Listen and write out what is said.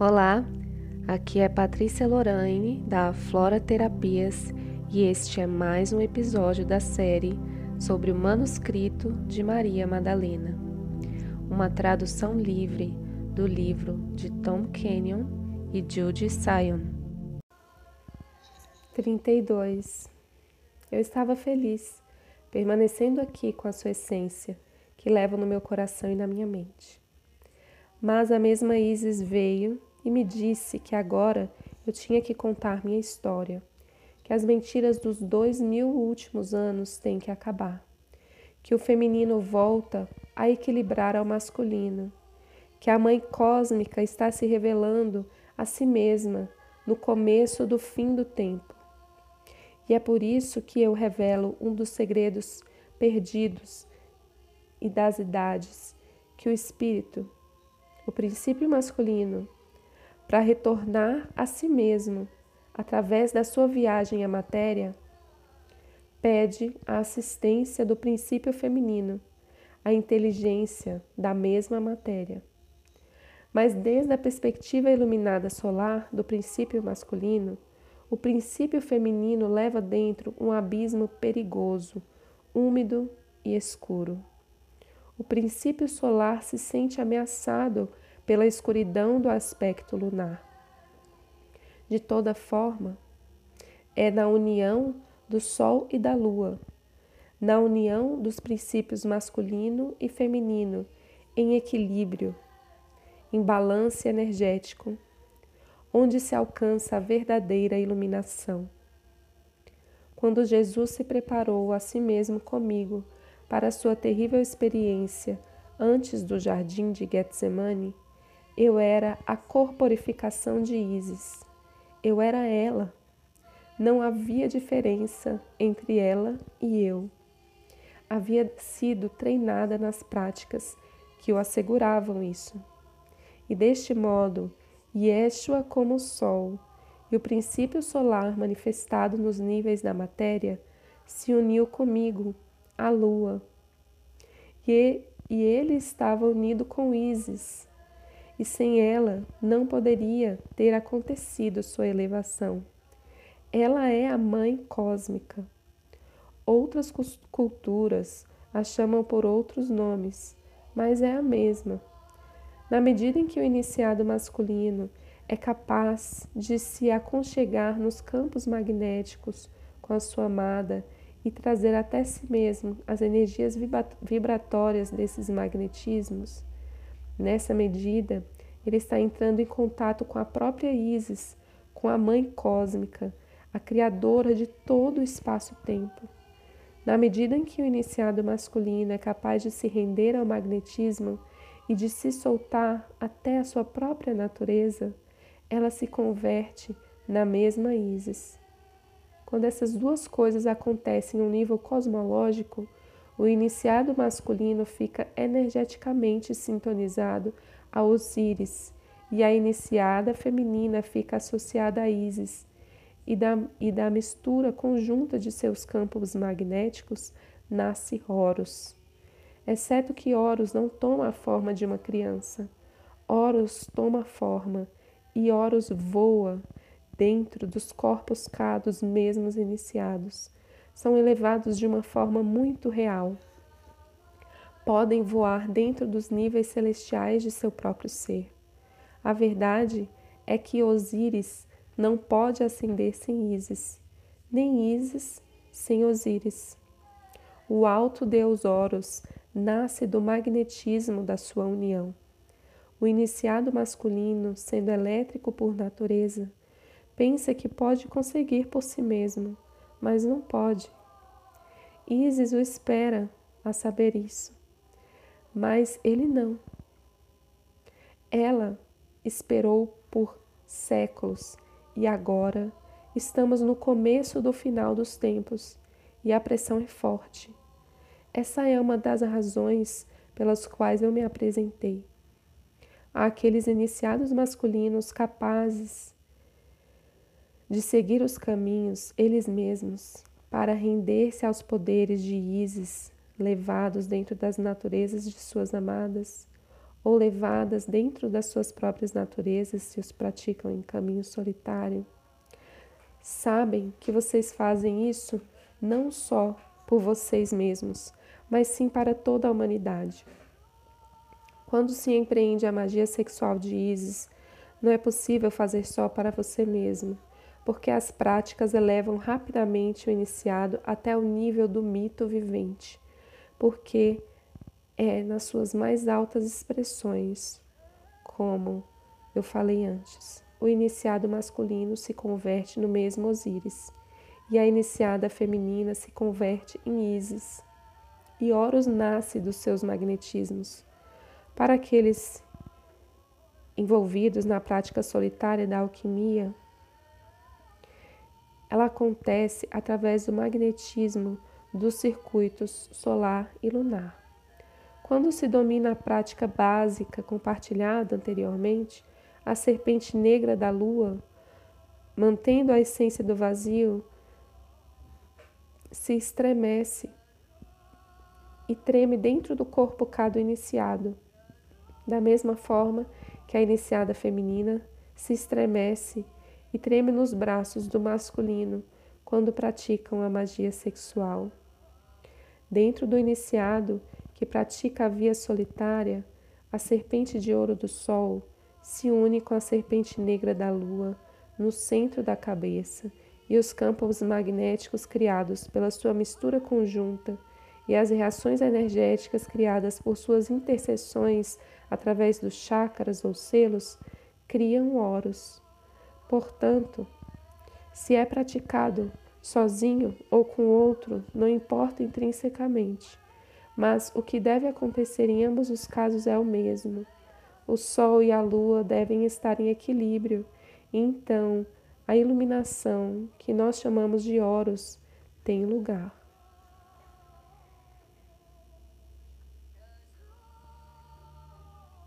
Olá, aqui é Patrícia Lorraine da Flora Terapias e este é mais um episódio da série sobre o manuscrito de Maria Madalena, uma tradução livre do livro de Tom Kenyon e Judy Sion. 32. Eu estava feliz, permanecendo aqui com a sua essência, que levo no meu coração e na minha mente. Mas a mesma Isis veio e me disse que agora eu tinha que contar minha história, que as mentiras dos dois mil últimos anos têm que acabar, que o feminino volta a equilibrar ao masculino, que a mãe cósmica está se revelando a si mesma no começo do fim do tempo. E é por isso que eu revelo um dos segredos perdidos e das idades, que o espírito, o princípio masculino, para retornar a si mesmo através da sua viagem à matéria, pede a assistência do princípio feminino, a inteligência da mesma matéria. Mas desde a perspectiva iluminada solar do princípio masculino, o princípio feminino leva dentro um abismo perigoso, úmido e escuro. O princípio solar se sente ameaçado pela escuridão do aspecto lunar. De toda forma, é na união do Sol e da Lua, na união dos princípios masculino e feminino em equilíbrio, em balance energético, onde se alcança a verdadeira iluminação. Quando Jesus se preparou a si mesmo comigo para sua terrível experiência antes do jardim de Getsemane, eu era a corporificação de Isis. Eu era ela. Não havia diferença entre ela e eu. Havia sido treinada nas práticas que o asseguravam isso. E deste modo, Yeshua como o sol e o princípio solar manifestado nos níveis da matéria se uniu comigo, a lua. E, ele estava unido com Isis, e sem ela não poderia ter acontecido sua elevação. Ela é a mãe cósmica. Outras culturas a chamam por outros nomes, mas é a mesma. Na medida em que o iniciado masculino é capaz de se aconchegar nos campos magnéticos com a sua amada e trazer até si mesmo as energias vibratórias desses magnetismos, Nessa medida, ele está entrando em contato com a própria Isis, com a Mãe Cósmica, a Criadora de todo o espaço-tempo. Na medida em que o iniciado masculino é capaz de se render ao magnetismo e de se soltar até a sua própria natureza, ela se converte na mesma Isis. Quando essas duas coisas acontecem em um nível cosmológico, o iniciado masculino fica energeticamente sintonizado a Osíris e a iniciada feminina fica associada a Ísis. E da, e da mistura conjunta de seus campos magnéticos nasce Horus. Exceto que Horus não toma a forma de uma criança. Horus toma forma e Horus voa dentro dos corpos cá dos mesmos iniciados são elevados de uma forma muito real. Podem voar dentro dos níveis celestiais de seu próprio ser. A verdade é que Osíris não pode ascender sem Ísis, nem Ísis sem Osíris. O alto deus Horus nasce do magnetismo da sua união. O iniciado masculino, sendo elétrico por natureza, pensa que pode conseguir por si mesmo mas não pode. Isis o espera a saber isso, mas ele não. Ela esperou por séculos e agora estamos no começo do final dos tempos e a pressão é forte. Essa é uma das razões pelas quais eu me apresentei. Àqueles iniciados masculinos capazes de seguir os caminhos eles mesmos para render-se aos poderes de Ísis levados dentro das naturezas de suas amadas, ou levadas dentro das suas próprias naturezas se os praticam em caminho solitário, sabem que vocês fazem isso não só por vocês mesmos, mas sim para toda a humanidade. Quando se empreende a magia sexual de Isis, não é possível fazer só para você mesmo, porque as práticas elevam rapidamente o iniciado até o nível do mito vivente, porque é nas suas mais altas expressões, como eu falei antes. O iniciado masculino se converte no mesmo Osíris, e a iniciada feminina se converte em Ísis. E Horus nasce dos seus magnetismos. Para aqueles envolvidos na prática solitária da alquimia, ela acontece através do magnetismo dos circuitos solar e lunar. Quando se domina a prática básica compartilhada anteriormente, a serpente negra da lua, mantendo a essência do vazio, se estremece e treme dentro do corpo cá do iniciado, da mesma forma que a iniciada feminina se estremece e treme nos braços do masculino quando praticam a magia sexual. Dentro do iniciado que pratica a via solitária, a serpente de ouro do sol se une com a serpente negra da lua no centro da cabeça e os campos magnéticos criados pela sua mistura conjunta e as reações energéticas criadas por suas interseções através dos chakras ou selos criam oros. Portanto, se é praticado sozinho ou com outro, não importa intrinsecamente, mas o que deve acontecer em ambos os casos é o mesmo. O Sol e a Lua devem estar em equilíbrio, e então a iluminação, que nós chamamos de Horus, tem lugar.